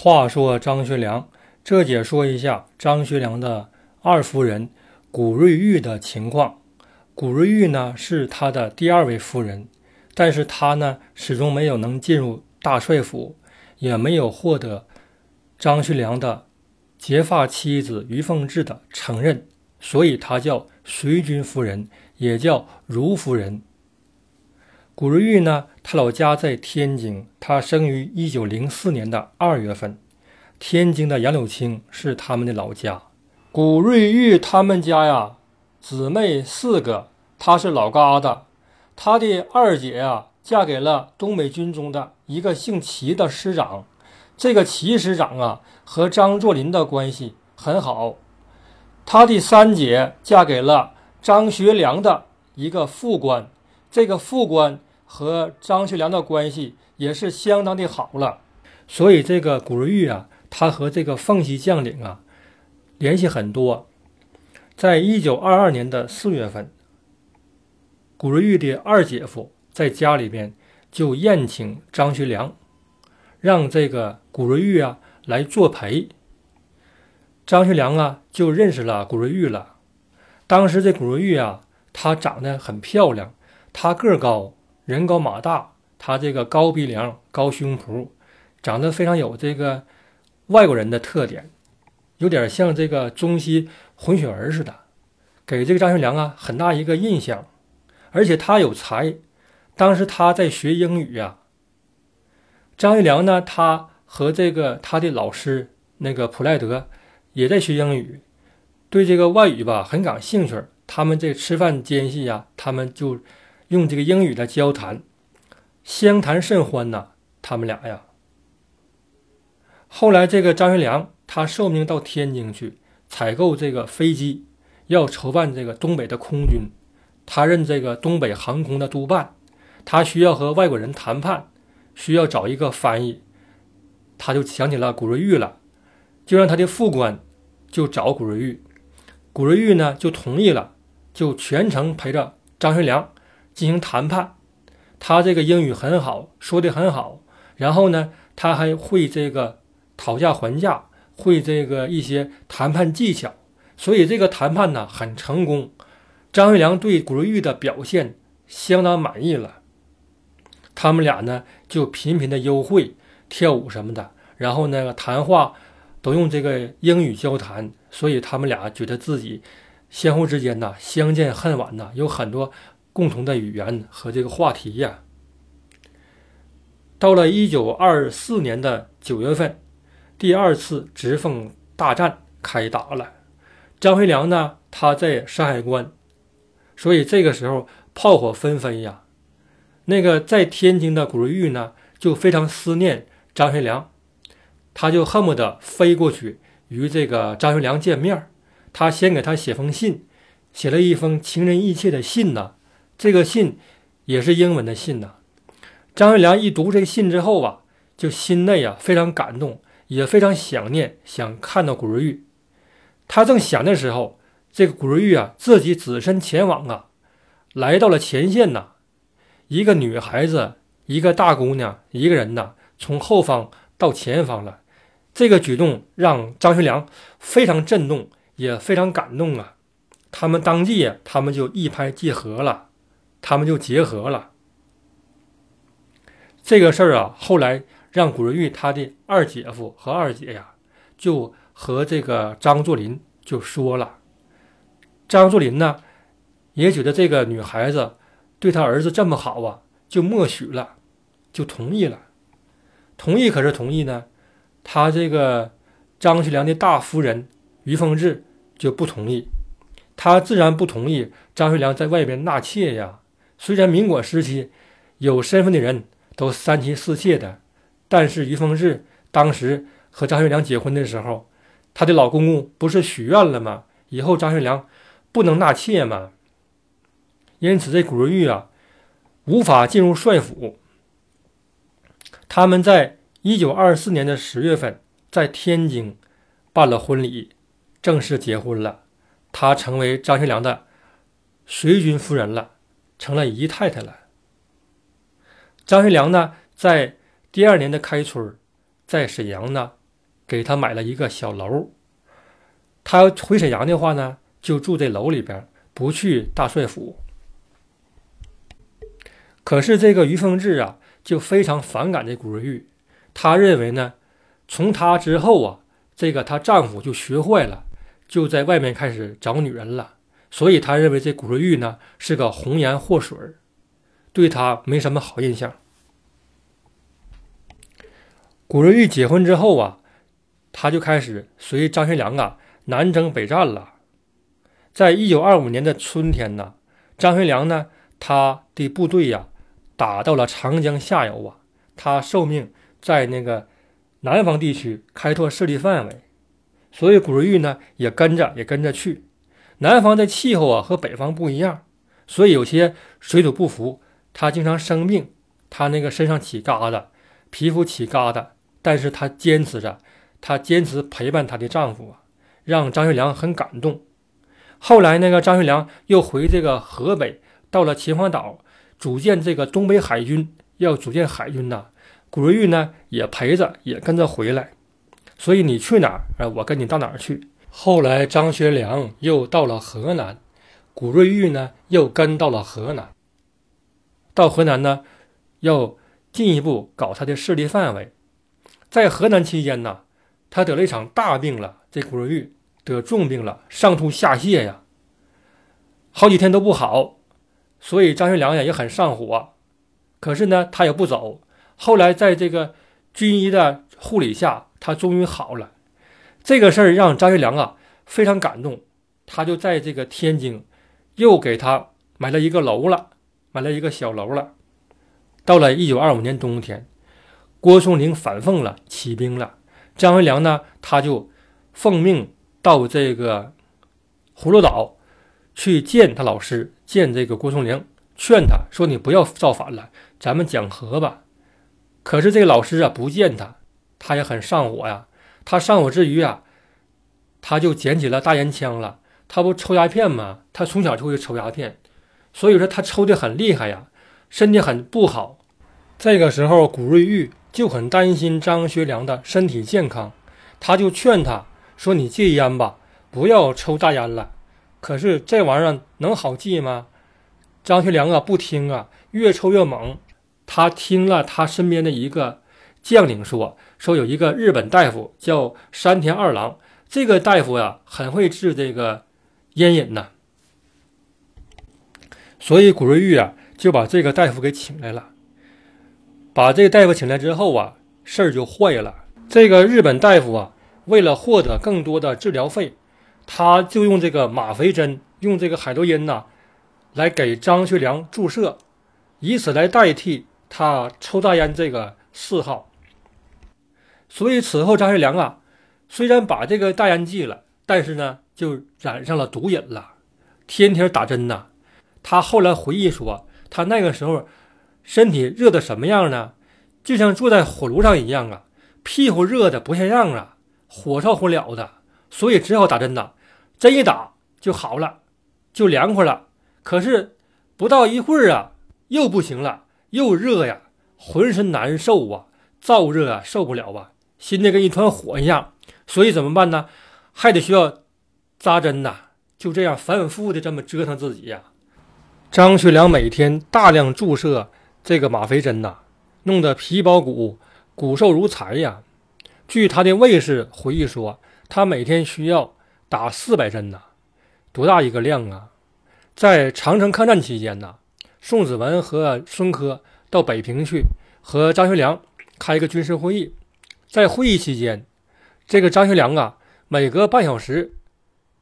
话说张学良，这解说一下张学良的二夫人古瑞玉的情况。古瑞玉呢是他的第二位夫人，但是他呢始终没有能进入大帅府，也没有获得张学良的结发妻子于凤至的承认，所以他叫随军夫人，也叫如夫人。古瑞玉呢，他老家在天津，他生于一九零四年的二月份。天津的杨柳青是他们的老家。古瑞玉他们家呀，姊妹四个，他是老疙瘩。他的二姐呀，嫁给了东北军中的一个姓齐的师长。这个齐师长啊，和张作霖的关系很好。他的三姐嫁给了张学良的一个副官，这个副官。和张学良的关系也是相当的好了，所以这个古瑞玉啊，他和这个奉系将领啊联系很多。在一九二二年的四月份，古瑞玉的二姐夫在家里边就宴请张学良，让这个古瑞玉啊来作陪。张学良啊就认识了古瑞玉了。当时这古瑞玉啊，她长得很漂亮，她个高。人高马大，他这个高鼻梁、高胸脯，长得非常有这个外国人的特点，有点像这个中西混血儿似的，给这个张学良啊很大一个印象。而且他有才，当时他在学英语呀。张学良呢，他和这个他的老师那个普赖德也在学英语，对这个外语吧很感兴趣。他们这吃饭间隙呀，他们就。用这个英语的交谈，相谈甚欢呐。他们俩呀，后来这个张学良他受命到天津去采购这个飞机，要筹办这个东北的空军，他任这个东北航空的督办，他需要和外国人谈判，需要找一个翻译，他就想起了古瑞玉了，就让他的副官就找古瑞玉，古瑞玉呢就同意了，就全程陪着张学良。进行谈判，他这个英语很好，说的很好。然后呢，他还会这个讨价还价，会这个一些谈判技巧。所以这个谈判呢很成功。张学良对古瑞玉的表现相当满意了。他们俩呢就频频的幽会、跳舞什么的，然后那个谈话都用这个英语交谈。所以他们俩觉得自己相互之间呢相见恨晚呐，有很多。共同的语言和这个话题呀。到了一九二四年的九月份，第二次直奉大战开打了。张学良呢，他在山海关，所以这个时候炮火纷飞呀。那个在天津的古瑞玉呢，就非常思念张学良，他就恨不得飞过去与这个张学良见面他先给他写封信，写了一封情真意切的信呢。这个信也是英文的信呐。张学良一读这个信之后啊，就心内啊非常感动，也非常想念，想看到古瑞玉。他正想的时候，这个古瑞玉啊自己只身前往啊，来到了前线呐。一个女孩子，一个大姑娘，一个人呐，从后方到前方了。这个举动让张学良非常震动，也非常感动啊。他们当即，他们就一拍即合了。他们就结合了这个事儿啊。后来让古瑞玉他的二姐夫和二姐呀，就和这个张作霖就说了。张作霖呢，也觉得这个女孩子对他儿子这么好啊，就默许了，就同意了。同意可是同意呢，他这个张学良的大夫人于凤至就不同意。他自然不同意张学良在外边纳妾呀。虽然民国时期有身份的人都三妻四妾的，但是于凤至当时和张学良结婚的时候，他的老公公不是许愿了吗？以后张学良不能纳妾吗？因此，这古瑞玉啊无法进入帅府。他们在一九二四年的十月份在天津办了婚礼，正式结婚了。她成为张学良的随军夫人了。成了姨太太了。张学良呢，在第二年的开春，在沈阳呢给他买了一个小楼。他回沈阳的话呢，就住在楼里边，不去大帅府。可是这个于凤至啊，就非常反感这古瑞玉。他认为呢，从他之后啊，这个她丈夫就学坏了，就在外面开始找女人了。所以他认为这古瑞玉呢是个红颜祸水儿，对他没什么好印象。古瑞玉结婚之后啊，他就开始随张学良啊南征北战了。在一九二五年的春天呢，张学良呢他的部队呀。打到了长江下游啊，他受命在那个南方地区开拓势力范围，所以古瑞玉呢也跟着也跟着去。南方的气候啊和北方不一样，所以有些水土不服，他经常生病，他那个身上起疙瘩，皮肤起疙瘩，但是他坚持着，他坚持陪伴他的丈夫啊，让张学良很感动。后来那个张学良又回这个河北，到了秦皇岛。组建这个东北海军，要组建海军呐。古瑞玉呢也陪着，也跟着回来。所以你去哪儿啊？我跟你到哪儿去。后来张学良又到了河南，古瑞玉呢又跟到了河南。到河南呢，要进一步搞他的势力范围。在河南期间呢，他得了一场大病了。这古瑞玉得重病了，上吐下泻呀，好几天都不好。所以张学良呀也很上火，可是呢他也不走。后来在这个军医的护理下，他终于好了。这个事儿让张学良啊非常感动，他就在这个天津又给他买了一个楼了，买了一个小楼了。到了一九二五年冬天，郭松龄反奉了，起兵了。张学良呢他就奉命到这个葫芦岛去见他老师。见这个郭松龄，劝他说：“你不要造反了，咱们讲和吧。”可是这个老师啊，不见他，他也很上火呀。他上火之余啊，他就捡起了大烟枪了。他不抽鸦片吗？他从小就会抽鸦片，所以说他抽的很厉害呀，身体很不好。这个时候，古瑞玉就很担心张学良的身体健康，他就劝他说：“你戒烟吧，不要抽大烟了。”可是这玩意儿能好戒吗？张学良啊，不听啊，越抽越猛。他听了他身边的一个将领说，说有一个日本大夫叫山田二郎，这个大夫呀，很会治这个烟瘾呐。所以古瑞玉啊，就把这个大夫给请来了。把这个大夫请来之后啊，事儿就坏了。这个日本大夫啊，为了获得更多的治疗费。他就用这个吗啡针，用这个海洛因呐，来给张学良注射，以此来代替他抽大烟这个四号。所以此后张学良啊，虽然把这个大烟戒了，但是呢，就染上了毒瘾了，天天打针呐。他后来回忆说，他那个时候身体热的什么样呢？就像坐在火炉上一样啊，屁股热的不像样啊，火烧火燎的，所以只好打针呐。针一打就好了，就凉快了。可是不到一会儿啊，又不行了，又热呀，浑身难受啊，燥热啊，受不了啊，心里跟一团火一样。所以怎么办呢？还得需要扎针呐。就这样反反复复的这么折腾自己呀。张学良每天大量注射这个吗啡针呐，弄得皮包骨，骨瘦如柴呀。据他的卫士回忆说，他每天需要。打四百针呐，多大一个量啊！在长城抗战期间呐，宋子文和孙科到北平去和张学良开一个军事会议。在会议期间，这个张学良啊，每隔半小时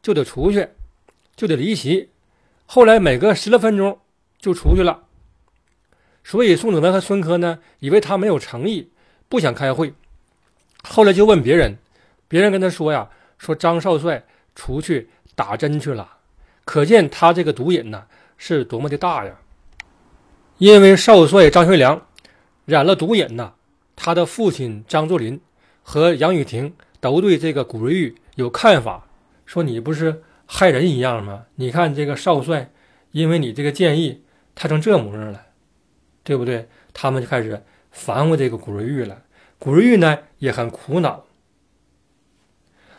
就得出去，就得离席。后来每隔十来分钟就出去了。所以宋子文和孙科呢，以为他没有诚意，不想开会。后来就问别人，别人跟他说呀，说张少帅。出去打针去了，可见他这个毒瘾呢是多么的大呀！因为少帅张学良染了毒瘾呐，他的父亲张作霖和杨雨婷都对这个古瑞玉有看法，说你不是害人一样吗？你看这个少帅，因为你这个建议，他成这模样了，对不对？他们就开始烦我这个古瑞玉了。古瑞玉呢也很苦恼。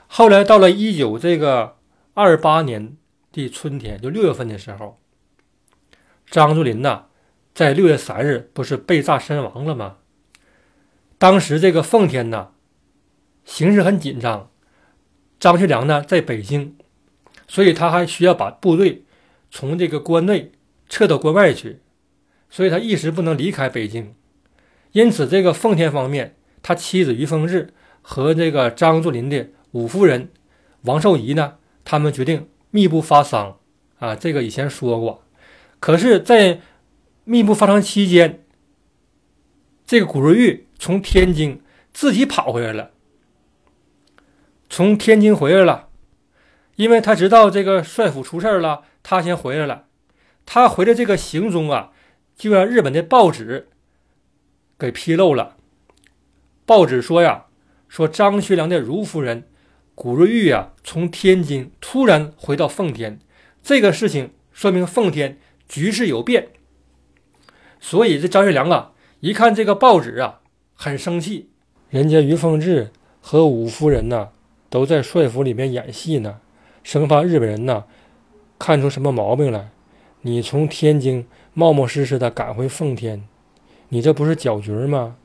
后来到了一九这个二八年的春天，就六月份的时候，张作霖呐，在六月三日不是被炸身亡了吗？当时这个奉天呐，形势很紧张，张学良呢在北京，所以他还需要把部队从这个关内撤到关外去，所以他一时不能离开北京。因此，这个奉天方面，他妻子于凤至和这个张作霖的五夫人王寿仪呢，他们决定密不发丧啊。这个以前说过。可是，在密不发丧期间，这个古瑞玉从天津自己跑回来了。从天津回来了，因为他知道这个帅府出事了，他先回来了。他回来这个行踪啊，就让日本的报纸给披露了。报纸说呀，说张学良的如夫人古瑞玉呀，从天津突然回到奉天，这个事情说明奉天局势有变。所以这张学良啊，一看这个报纸啊，很生气。人家于凤至和五夫人呢。都在帅府里面演戏呢，生怕日本人呢看出什么毛病来。你从天津冒冒失失的赶回奉天，你这不是搅局吗？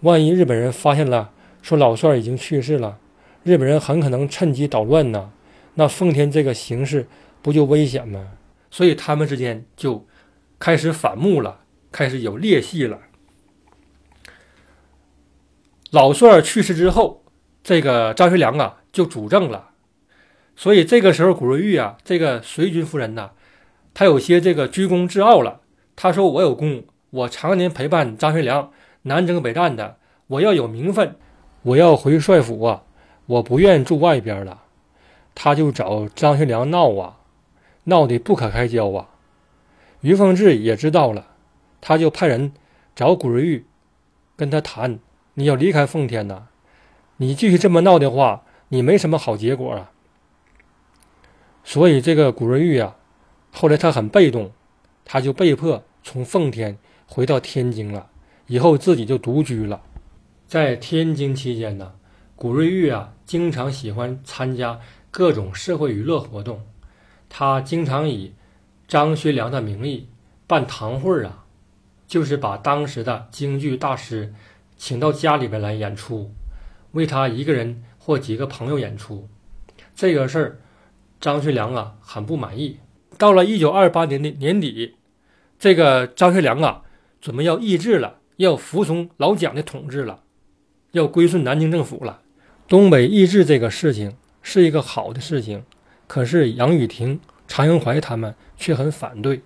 万一日本人发现了，说老帅已经去世了，日本人很可能趁机捣乱呢。那奉天这个形势不就危险吗？所以他们之间就开始反目了，开始有裂隙了。老帅去世之后，这个张学良啊。就主政了，所以这个时候，古瑞玉啊，这个随军夫人呐，他有些这个居功自傲了。他说：“我有功，我常年陪伴张学良南征北战的，我要有名分，我要回帅府啊，我不愿住外边了。”他就找张学良闹啊，闹得不可开交啊。于凤至也知道了，他就派人找古瑞玉，跟他谈：“你要离开奉天呐，你继续这么闹的话。”你没什么好结果啊，所以这个古瑞玉啊，后来他很被动，他就被迫从奉天回到天津了，以后自己就独居了。在天津期间呢，古瑞玉啊，经常喜欢参加各种社会娱乐活动，他经常以张学良的名义办堂会啊，就是把当时的京剧大师请到家里边来演出，为他一个人。或几个朋友演出，这个事儿，张学良啊很不满意。到了一九二八年的年底，这个张学良啊准备要易帜了，要服从老蒋的统治了，要归顺南京政府了。东北易帜这个事情是一个好的事情，可是杨雨婷、常应怀他们却很反对。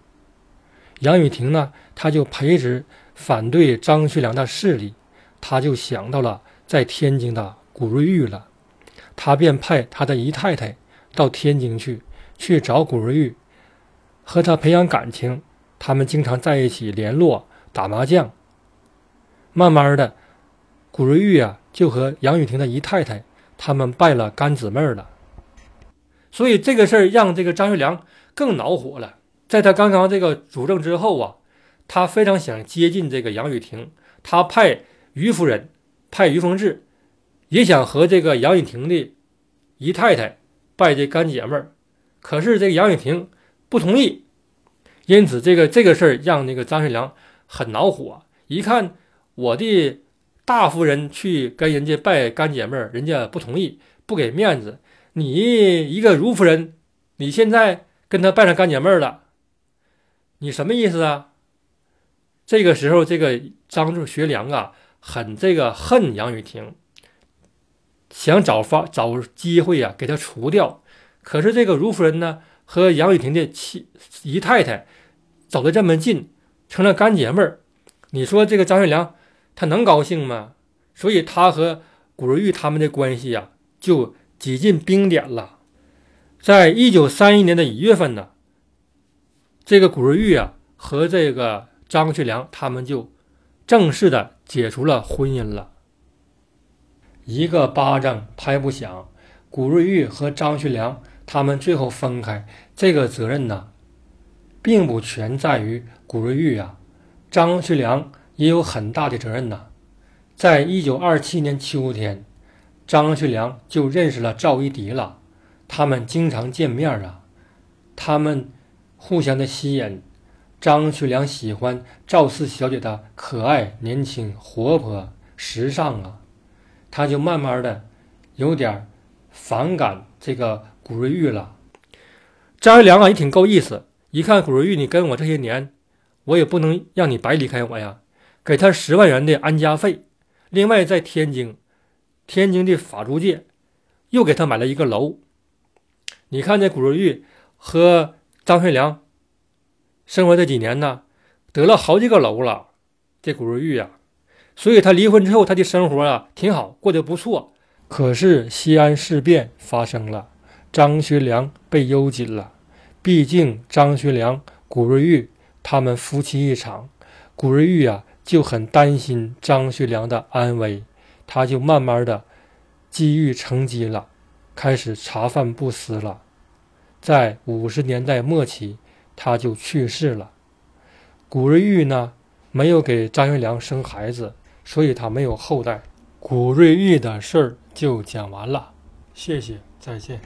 杨雨婷呢，他就培植反对张学良的势力，他就想到了在天津的古瑞玉了。他便派他的姨太太到天津去，去找古瑞玉，和他培养感情。他们经常在一起联络打麻将。慢慢的，古瑞玉啊，就和杨雨婷的姨太太他们拜了干姊妹了。所以这个事儿让这个张学良更恼火了。在他刚刚这个主政之后啊，他非常想接近这个杨雨婷，他派于夫人，派于凤至。也想和这个杨雨婷的姨太太拜这干姐妹儿，可是这个杨雨婷不同意，因此这个这个事儿让那个张学良很恼火。一看我的大夫人去跟人家拜干姐妹儿，人家不同意，不给面子。你一个如夫人，你现在跟他拜上干姐妹儿了，你什么意思啊？这个时候，这个张学良啊，很这个恨杨雨婷。想找法找机会呀，给他除掉。可是这个如夫人呢，和杨雨婷的妻姨太太走得这么近，成了干姐妹儿。你说这个张学良他能高兴吗？所以他和古瑞玉他们的关系呀，就几近冰点了。在一九三一年的一月份呢，这个古瑞玉啊和这个张学良他们就正式的解除了婚姻了。一个巴掌拍不响，古瑞玉和张学良他们最后分开，这个责任呢，并不全在于古瑞玉啊，张学良也有很大的责任呐。在一九二七年秋天，张学良就认识了赵一荻了。他们经常见面啊，他们互相的吸引。张学良喜欢赵四小姐的可爱、年轻、活泼、时尚啊，他就慢慢的有点反感这个古瑞玉了。张学良啊也挺够意思，一看古瑞玉你跟我这些年，我也不能让你白离开我呀，给他十万元的安家费，另外在天津，天津的法租界又给他买了一个楼。你看这古瑞玉和张学良生活这几年呢，得了好几个楼了。这古瑞玉呀，所以他离婚之后，他的生活啊挺好，过得不错。可是西安事变发生了，张学良被幽禁了。毕竟张学良、古瑞玉他们夫妻一场，古瑞玉啊就很担心张学良的安危，他就慢慢的积郁成疾了。开始茶饭不思了，在五十年代末期，他就去世了。古瑞玉呢，没有给张学良生孩子，所以他没有后代。古瑞玉的事儿就讲完了，谢谢，再见。